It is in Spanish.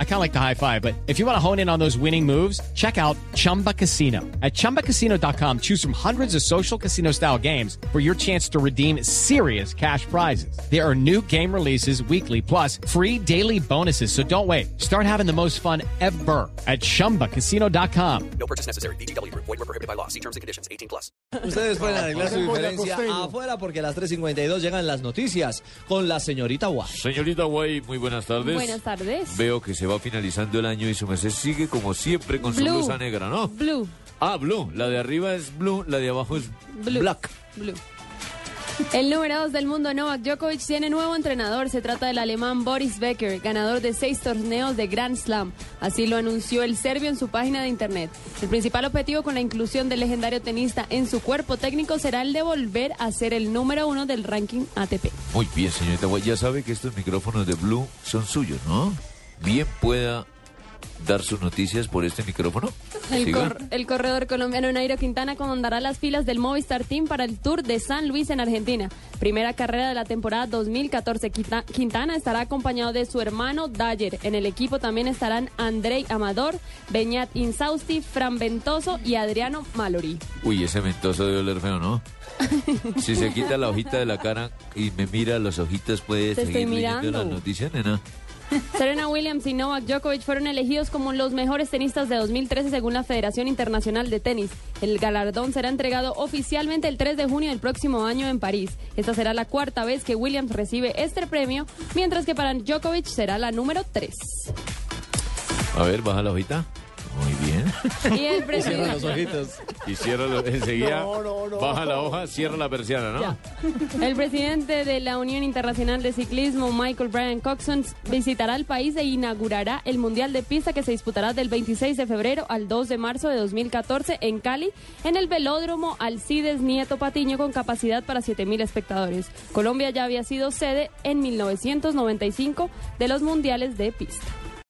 I kind of like the high five, but if you want to hone in on those winning moves, check out Chumba Casino. At chumbacasino.com, choose from hundreds of social casino style games for your chance to redeem serious cash prizes. There are new game releases weekly, plus free daily bonuses. So don't wait. Start having the most fun ever at chumbacasino.com. No purchase necessary. BGW. Void were prohibited by law. See terms and conditions. 18 plus. Ustedes pueden arreglar su diferencia afuera porque a las 3.52 llegan las noticias con la señorita Guay. Señorita Guay, muy buenas tardes. Buenas tardes. Veo que se va finalizando el año y su merced sigue como siempre con su blusa negra, ¿no? Blue. Ah, blue. La de arriba es blue, la de abajo es Blue. black. Blue. El número 2 del mundo, Novak Djokovic, tiene nuevo entrenador. Se trata del alemán Boris Becker, ganador de seis torneos de Grand Slam. Así lo anunció el serbio en su página de internet. El principal objetivo con la inclusión del legendario tenista en su cuerpo técnico será el de volver a ser el número uno del ranking ATP. Muy bien, señorita. Ya sabe que estos micrófonos de blue son suyos, ¿no? Bien pueda dar sus noticias por este micrófono. El, Siga. cor- el corredor colombiano Nairo Quintana comandará las filas del Movistar Team para el Tour de San Luis en Argentina. Primera carrera de la temporada 2014. Quita- Quintana estará acompañado de su hermano Dyer. En el equipo también estarán Andrei Amador, Beñat Insausti, Fran Ventoso y Adriano Mallory. Uy, ese mentoso debe oler feo, ¿no? Si se quita la hojita de la cara y me mira los ojitos, puede seguir leyendo las noticias, nena. Serena Williams y Novak Djokovic fueron elegidos como los mejores tenistas de 2013 según la Federación Internacional de Tenis. El galardón será entregado oficialmente el 3 de junio del próximo año en París. Esta será la cuarta vez que Williams recibe este premio, mientras que para Djokovic será la número 3. A ver, baja la hojita. Muy bien. Y el Cierra los presidente, ojitos. Y cierra lo- enseguida. Baja la hoja, cierra la persiana, ¿no? el presidente de la Unión Internacional de Ciclismo, Michael Brian Coxon, visitará el país e inaugurará el Mundial de Pista que se disputará del 26 de febrero al 2 de marzo de 2014 en Cali, en el velódromo Alcides Nieto Patiño con capacidad para 7.000 espectadores. Colombia ya había sido sede en 1995 de los Mundiales de Pista.